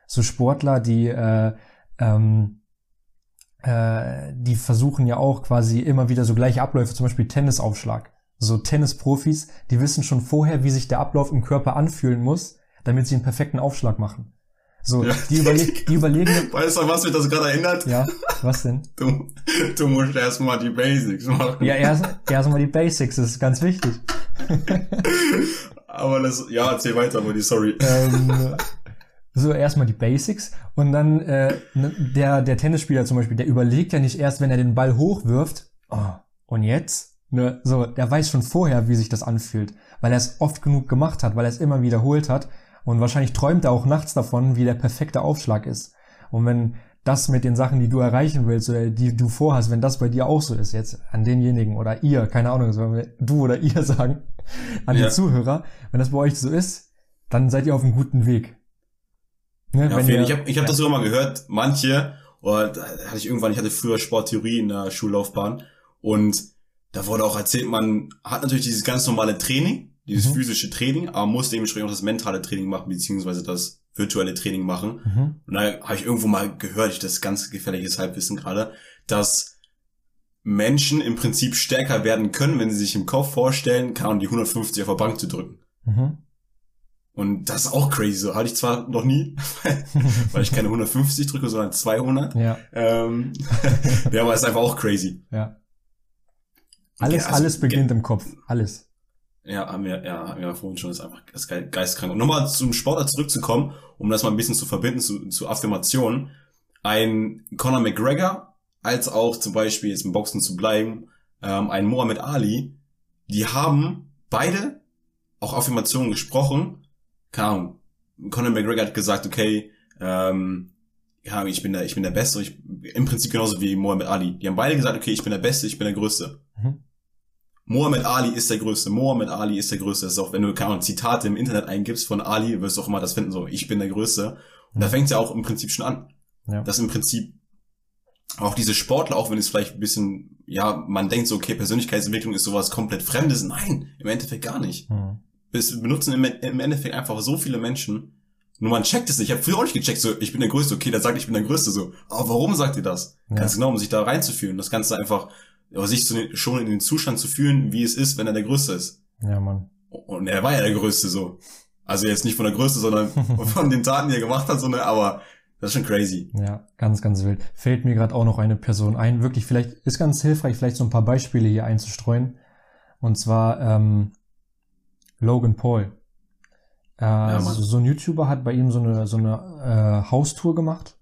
So Sportler, die, äh, ähm, äh, die versuchen ja auch quasi immer wieder so gleiche Abläufe, zum Beispiel Tennisaufschlag so Tennisprofis, die wissen schon vorher, wie sich der Ablauf im Körper anfühlen muss, damit sie einen perfekten Aufschlag machen. So, ja. die, überleg die überlegen. Weißt du, was mich das gerade erinnert? Ja, was denn? Du, du musst erstmal die Basics machen. Ja, erst erstmal die Basics, das ist ganz wichtig. aber das, ja, erzähl weiter, Buddy, sorry. Ähm, so erstmal die Basics und dann äh, ne, der der Tennisspieler zum Beispiel, der überlegt ja nicht erst, wenn er den Ball hochwirft. Oh, und jetzt Ne, so, der weiß schon vorher, wie sich das anfühlt, weil er es oft genug gemacht hat, weil er es immer wiederholt hat und wahrscheinlich träumt er auch nachts davon, wie der perfekte Aufschlag ist. Und wenn das mit den Sachen, die du erreichen willst oder die du vorhast, wenn das bei dir auch so ist, jetzt an denjenigen oder ihr, keine Ahnung, sollen wir du oder ihr sagen, an Ja. die Zuhörer, wenn das bei euch so ist, dann seid ihr auf einem guten Weg. Ne, Ja, ihr- ich habe ich hab das sogar mal gehört, manche, oder da hatte ich irgendwann, ich hatte früher Sporttheorie in der Schullaufbahn und da wurde auch erzählt, man hat natürlich dieses ganz normale Training, dieses Mhm. physische Training, aber muss dementsprechend auch das mentale Training machen, beziehungsweise das virtuelle Training machen. Mhm. Und da habe ich irgendwo mal gehört, ich das ganz gefährliches Halbwissen gerade, dass Menschen im Prinzip stärker werden können, wenn sie sich im Kopf vorstellen, kann die 150 auf der Bank zu drücken. Mhm. Und das ist auch crazy. So hatte ich zwar noch nie, weil ich keine 150 drücke, sondern 200. Ja, Ähm, ja, aber ist einfach auch crazy. ja. Alles, Okay, also, alles beginnt im Kopf. Alles. Ja, haben wir, ja, haben wir ja vorhin schon, ist einfach das ist ge- geistkrank. Und nochmal zum Sportler zurückzukommen, um das mal ein bisschen zu verbinden zu, zu Affirmationen. Ein Conor McGregor, als auch zum Beispiel jetzt im Boxen zu bleiben, ähm, ein Muhammad Ali, die haben beide auch Affirmationen gesprochen. Keine Ahnung. Conor McGregor hat gesagt, okay, ähm, ja, ich bin der, ich bin der Beste. Ich, Im Prinzip genauso wie Muhammad Ali. Die haben beide gesagt, okay, ich bin der Beste, ich bin der Größte. Mohammed Ali ist der Größte. Mohammed Ali ist der Größte. Das ist auch, wenn du keine Zitate im Internet eingibst von Ali, wirst du auch immer das finden, so, ich bin der Größte. Und da fängt es ja auch im Prinzip schon an. Ja. Dass im Prinzip auch diese Sportler, auch wenn es vielleicht ein bisschen, ja, man denkt so, okay, Persönlichkeitsentwicklung ist sowas komplett Fremdes. Nein, im Endeffekt gar nicht. Mhm. Es benutzen im, im Endeffekt einfach so viele Menschen. Nur man checkt es nicht. Ich habe früher auch nicht gecheckt, so, ich bin der Größte. Okay, der sagt, ich bin der Größte. So, aber warum sagt ihr das? Ja. Ganz genau, um sich da reinzufühlen. Das Ganze einfach, aber sich zu, schon in den Zustand zu fühlen, wie es ist, wenn er der Größte ist. Ja, Mann. Und er war ja der Größte so. Also jetzt nicht von der Größte, sondern von den Taten, die er gemacht hat, so ne, aber das ist schon crazy. Ja, ganz, ganz wild. Fällt mir gerade auch noch eine Person ein. Wirklich, vielleicht ist ganz hilfreich, vielleicht so ein paar Beispiele hier einzustreuen. Und zwar ähm, Logan Paul. Äh, Mann. so, so ein YouTuber hat bei ihm so eine so eine äh, Haustour gemacht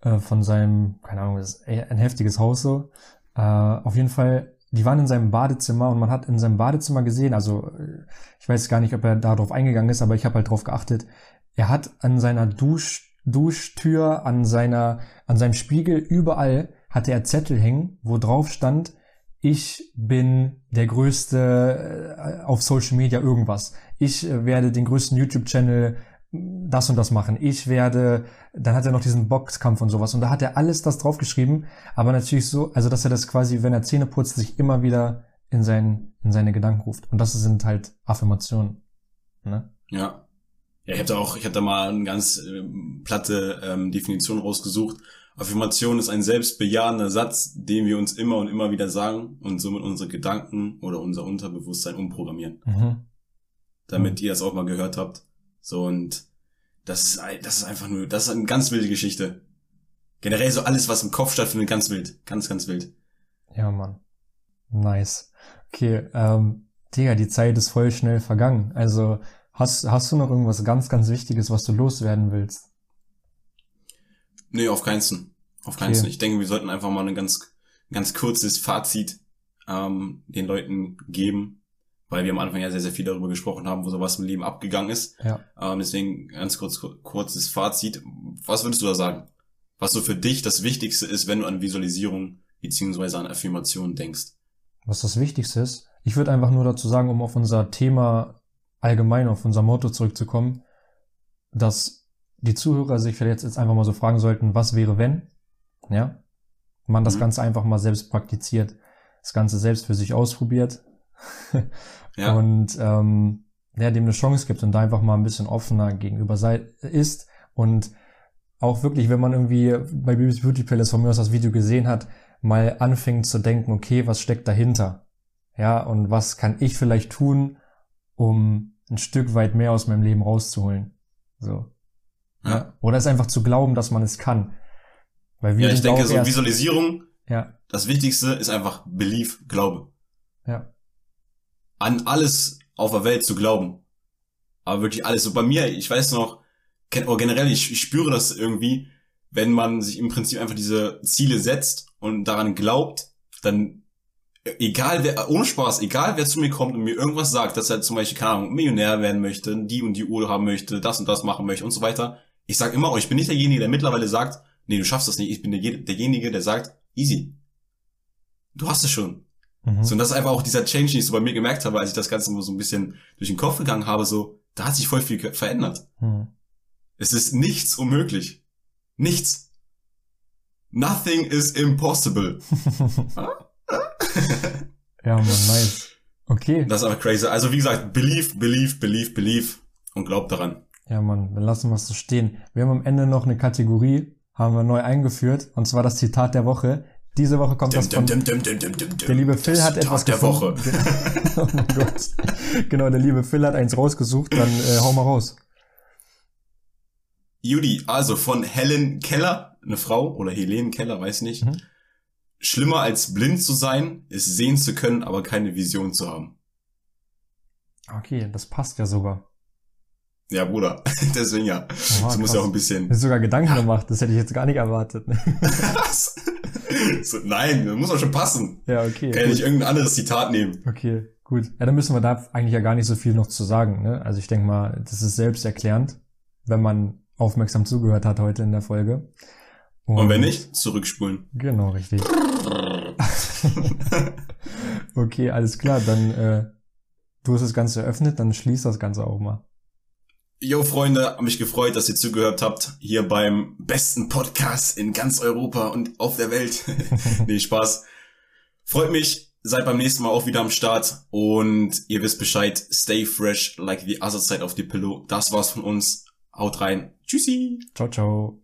äh, von seinem, keine Ahnung, ein heftiges Haus so. Äh, auf jeden Fall, die waren in seinem Badezimmer und man hat in seinem Badezimmer gesehen, also äh, ich weiß gar nicht, ob er darauf eingegangen ist, aber ich habe halt drauf geachtet. Er hat an seiner Dusch, Duschtür, an seiner, an seinem Spiegel, überall hatte er Zettel hängen, wo drauf stand, ich bin der größte äh, auf Social Media irgendwas. Ich äh, werde den größten YouTube-Channel das und das machen. Ich werde, dann hat er noch diesen Boxkampf und sowas. Und da hat er alles das draufgeschrieben, aber natürlich so, also dass er das quasi, wenn er Zähne putzt, sich immer wieder in, sein, in seine Gedanken ruft. Und das sind halt Affirmationen. Ne? Ja. Ja, ich habe da auch, ich habe da mal eine ganz ähm, platte ähm, Definition rausgesucht. Affirmation ist ein selbstbejahender Satz, den wir uns immer und immer wieder sagen und somit unsere Gedanken oder unser Unterbewusstsein umprogrammieren. Mhm. Damit ihr das auch mal gehört habt. So und das ist, das ist einfach nur, das ist eine ganz wilde Geschichte. Generell so alles, was im Kopf stattfindet, ganz wild. Ganz, ganz wild. Ja, Mann. Nice. Okay, ähm, Digga, die Zeit ist voll schnell vergangen. Also, hast, hast du noch irgendwas ganz, ganz Wichtiges, was du loswerden willst? Nee, auf keinsten. Auf Okay. keinsten. Ich denke, wir sollten einfach mal ein ganz, ganz kurzes Fazit ähm, den Leuten geben, weil wir am Anfang ja sehr, sehr viel darüber gesprochen haben, wo sowas im Leben abgegangen ist. Ja. Ähm, deswegen ganz kurz, kurzes Fazit. Was würdest du da sagen? Was so für dich das Wichtigste ist, wenn du an Visualisierung beziehungsweise an Affirmation denkst? Was das Wichtigste ist? Ich würde einfach nur dazu sagen, um auf unser Thema allgemein, auf unser Motto zurückzukommen, dass die Zuhörer sich vielleicht jetzt einfach mal so fragen sollten, was wäre wenn? Ja? Man das Mhm. Ganze einfach mal selbst praktiziert, das Ganze selbst für sich ausprobiert Ja, und ähm, ja, dem eine Chance gibt und da einfach mal ein bisschen offener gegenüber sei, ist und auch wirklich, wenn man irgendwie bei Baby's Beauty Palace von mir aus das Video gesehen hat, mal anfängt zu denken, okay, was steckt dahinter? Ja, und was kann ich vielleicht tun, um ein Stück weit mehr aus meinem Leben rauszuholen? So. Ja. ja. Oder es einfach zu glauben, dass man es kann. Weil wir ja ich denke, so Visualisierung, ja, das Wichtigste ist einfach Belief, Glaube. ja, an alles auf der Welt zu glauben. Aber wirklich alles. So bei mir, ich weiß noch, oder generell, ich, ich spüre das irgendwie, wenn man sich im Prinzip einfach diese Ziele setzt und daran glaubt, dann egal wer, ohne Spaß, egal wer zu mir kommt und mir irgendwas sagt, dass er zum Beispiel, keine Ahnung, Millionär werden möchte, die und die Uhr haben möchte, das und das machen möchte und so weiter. Ich sag immer, oh, ich bin nicht derjenige, der mittlerweile sagt, nee, du schaffst das nicht. Ich bin der, derjenige, der sagt, easy. Du hast es schon. Mhm. So, und das ist einfach auch dieser Change, den ich so bei mir gemerkt habe, als ich das Ganze nur so ein bisschen durch den Kopf gegangen habe, so, da hat sich voll viel verändert. Mhm. Es ist nichts unmöglich. Nichts. Nothing is impossible. ja, man, nice. Okay. Das ist einfach crazy. Also wie gesagt, believe, believe, believe, believe und glaubt daran. Ja, man, dann lassen wir es so stehen. Wir haben am Ende noch eine Kategorie, haben wir neu eingeführt, und zwar das Zitat der Woche. Diese Woche kommt das von... Der liebe Phil hat etwas der Woche. oh mein Gott. Genau, der liebe Phil hat eins rausgesucht, dann äh, hau mal raus. Judy, also von Helen Keller, eine Frau, oder Helene Keller, weiß nicht. Mhm. Schlimmer als blind zu sein, ist sehen zu können, aber keine Vision zu haben. Okay, das passt ja sogar. Ja, Bruder, deswegen ja. Oha, das muss ja auch ein bisschen. Das ist sogar Gedanken gemacht, das hätte ich jetzt gar nicht erwartet. so, nein, das muss auch schon passen. Ja, okay. Kann ja nicht irgendein anderes Zitat nehmen. Okay, gut. Ja, dann müssen wir da eigentlich ja gar nicht so viel noch zu sagen. Ne? Also ich denke mal, das ist selbsterklärend, wenn man aufmerksam zugehört hat heute in der Folge. Und, Und wenn nicht, zurückspulen. Genau, richtig. okay, alles klar. Dann äh, du hast das Ganze eröffnet, dann schließ das Ganze auch mal. Jo Freunde, hab mich gefreut, dass ihr zugehört habt hier beim besten Podcast in ganz Europa und auf der Welt. nee, Spaß. Freut mich, seid beim nächsten Mal auch wieder am Start und ihr wisst Bescheid, stay fresh like the other side of the pillow. Das war's von uns. Haut rein. Tschüssi. Ciao, ciao.